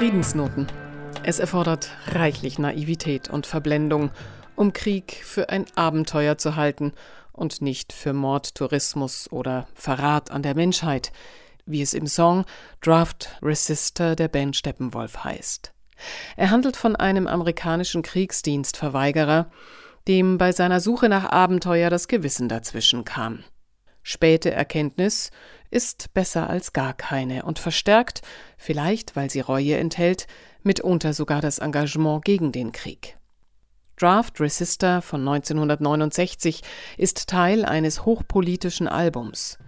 Friedensnoten. Es erfordert reichlich Naivität und Verblendung, um Krieg für ein Abenteuer zu halten und nicht für Mord, Tourismus oder Verrat an der Menschheit, wie es im Song Draft Resister der Band Steppenwolf heißt. Er handelt von einem amerikanischen Kriegsdienstverweigerer, dem bei seiner Suche nach Abenteuer das Gewissen dazwischen kam. Späte Erkenntnis ist besser als gar keine und verstärkt, vielleicht weil sie Reue enthält, mitunter sogar das Engagement gegen den Krieg. Draft Resister von 1969 ist Teil eines hochpolitischen Albums.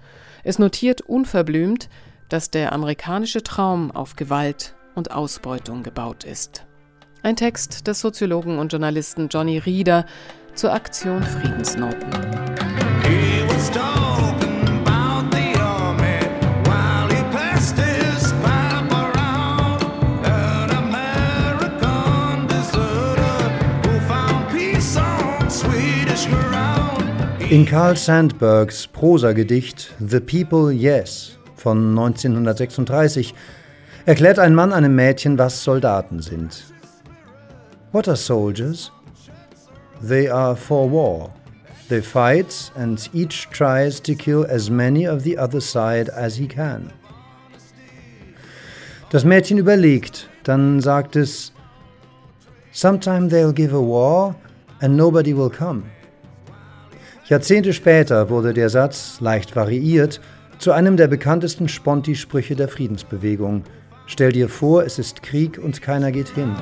Es notiert unverblümt, dass der amerikanische Traum auf Gewalt und Ausbeutung gebaut ist. Ein Text des Soziologen und Journalisten Johnny Rieder zur Aktion Friedensnoten. In Carl Sandburgs Prosagedicht The People Yes von 1936 erklärt ein Mann einem Mädchen, was Soldaten sind. What are soldiers? They are for war. They fight and each tries to kill as many of the other side as he can. Das Mädchen überlegt, dann sagt es, Sometime they'll give a war and nobody will come. Jahrzehnte später wurde der Satz, leicht variiert, zu einem der bekanntesten Sponti-Sprüche der Friedensbewegung. Stell dir vor, es ist Krieg und keiner geht hin.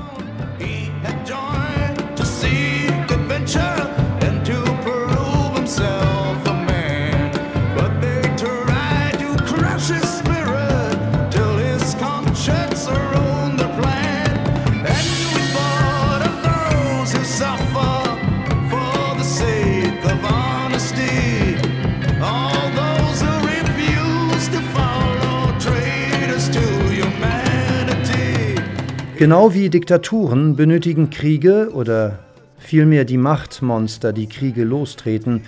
Genau wie Diktaturen benötigen Kriege oder vielmehr die Machtmonster, die Kriege lostreten,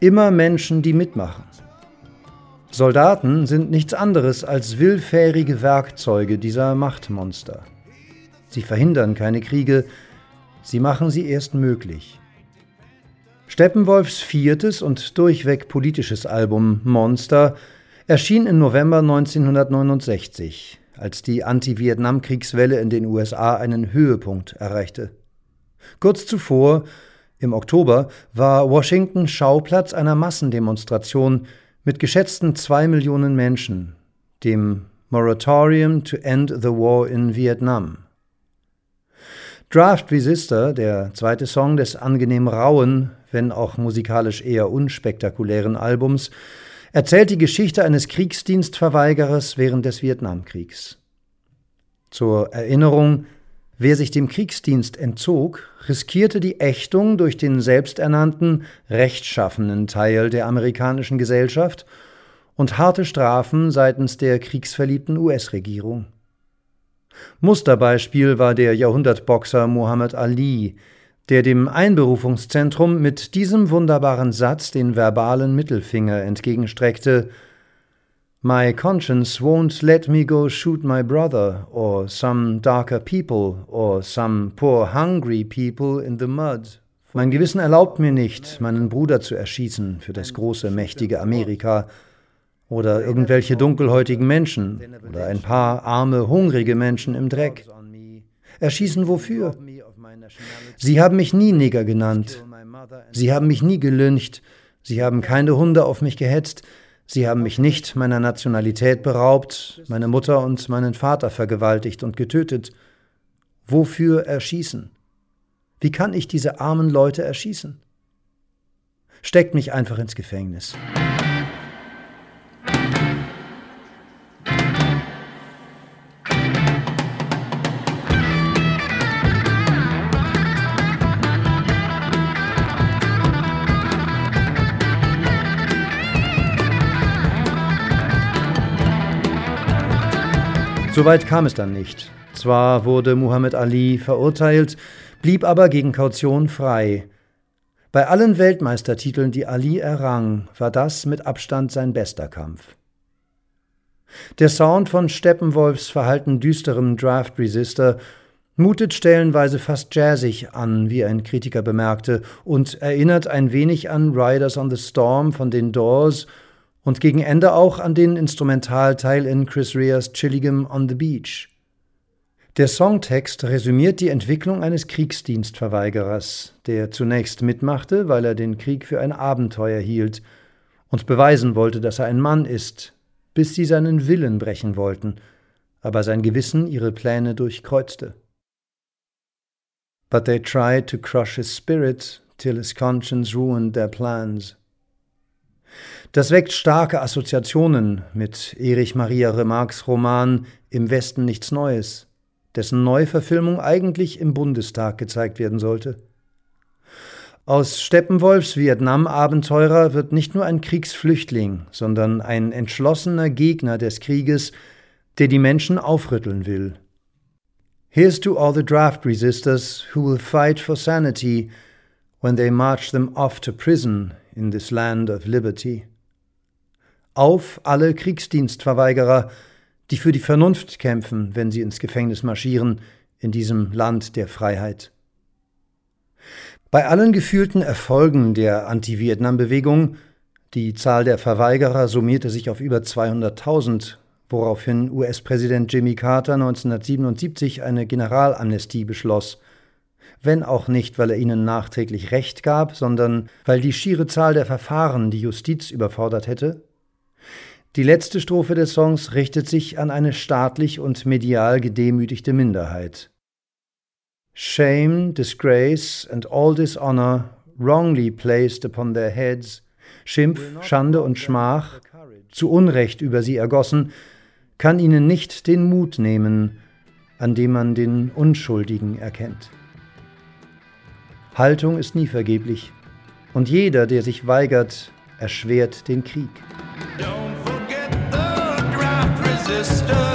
immer Menschen, die mitmachen. Soldaten sind nichts anderes als willfährige Werkzeuge dieser Machtmonster. Sie verhindern keine Kriege, sie machen sie erst möglich. Steppenwolfs viertes und durchweg politisches Album Monster erschien im November 1969 als die Anti-Vietnam-Kriegswelle in den USA einen Höhepunkt erreichte. Kurz zuvor, im Oktober, war Washington Schauplatz einer Massendemonstration mit geschätzten zwei Millionen Menschen, dem Moratorium to End the War in Vietnam. Draft Resister, der zweite Song des angenehm rauen, wenn auch musikalisch eher unspektakulären Albums, erzählt die Geschichte eines Kriegsdienstverweigerers während des Vietnamkriegs. Zur Erinnerung, wer sich dem Kriegsdienst entzog, riskierte die Ächtung durch den selbsternannten, rechtschaffenen Teil der amerikanischen Gesellschaft und harte Strafen seitens der kriegsverliebten US-Regierung. Musterbeispiel war der Jahrhundertboxer Muhammad Ali, der dem Einberufungszentrum mit diesem wunderbaren Satz den verbalen Mittelfinger entgegenstreckte My conscience won't let me go shoot my brother or some darker people or some poor hungry people in the mud. Mein Gewissen erlaubt mir nicht, meinen Bruder zu erschießen für das große, mächtige Amerika oder irgendwelche dunkelhäutigen Menschen oder ein paar arme, hungrige Menschen im Dreck. Erschießen wofür? Sie haben mich nie Neger genannt. Sie haben mich nie gelyncht. Sie haben keine Hunde auf mich gehetzt. Sie haben mich nicht meiner Nationalität beraubt, meine Mutter und meinen Vater vergewaltigt und getötet. Wofür erschießen? Wie kann ich diese armen Leute erschießen? Steckt mich einfach ins Gefängnis. Soweit kam es dann nicht. Zwar wurde Muhammad Ali verurteilt, blieb aber gegen Kaution frei. Bei allen Weltmeistertiteln, die Ali errang, war das mit Abstand sein bester Kampf. Der Sound von Steppenwolfs verhalten düsterem Draft Resistor mutet stellenweise fast jazzig an, wie ein Kritiker bemerkte, und erinnert ein wenig an Riders on the Storm von den Doors und gegen Ende auch an den Instrumentalteil in Chris Reas chilligem On the Beach. Der Songtext resümiert die Entwicklung eines Kriegsdienstverweigerers, der zunächst mitmachte, weil er den Krieg für ein Abenteuer hielt und beweisen wollte, dass er ein Mann ist, bis sie seinen Willen brechen wollten, aber sein Gewissen ihre Pläne durchkreuzte. But they tried to crush his spirit till his conscience ruined their plans. Das weckt starke Assoziationen mit Erich Maria Remarques Roman Im Westen nichts Neues dessen Neuverfilmung eigentlich im Bundestag gezeigt werden sollte. Aus Steppenwolfs Vietnam-Abenteurer wird nicht nur ein Kriegsflüchtling, sondern ein entschlossener Gegner des Krieges, der die Menschen aufrütteln will. Here's to all the draft resistors who will fight for sanity when they march them off to prison in this land of liberty. Auf alle Kriegsdienstverweigerer, die für die Vernunft kämpfen, wenn sie ins Gefängnis marschieren, in diesem Land der Freiheit. Bei allen gefühlten Erfolgen der Anti-Vietnam-Bewegung, die Zahl der Verweigerer summierte sich auf über 200.000, woraufhin US-Präsident Jimmy Carter 1977 eine Generalamnestie beschloss, wenn auch nicht, weil er ihnen nachträglich Recht gab, sondern weil die schiere Zahl der Verfahren die Justiz überfordert hätte, die letzte Strophe des Songs richtet sich an eine staatlich und medial gedemütigte Minderheit. Shame, disgrace and all dishonor wrongly placed upon their heads, Schimpf, Schande und Schmach, zu Unrecht über sie ergossen, kann ihnen nicht den Mut nehmen, an dem man den Unschuldigen erkennt. Haltung ist nie vergeblich, und jeder, der sich weigert, erschwert den Krieg. Don't sister.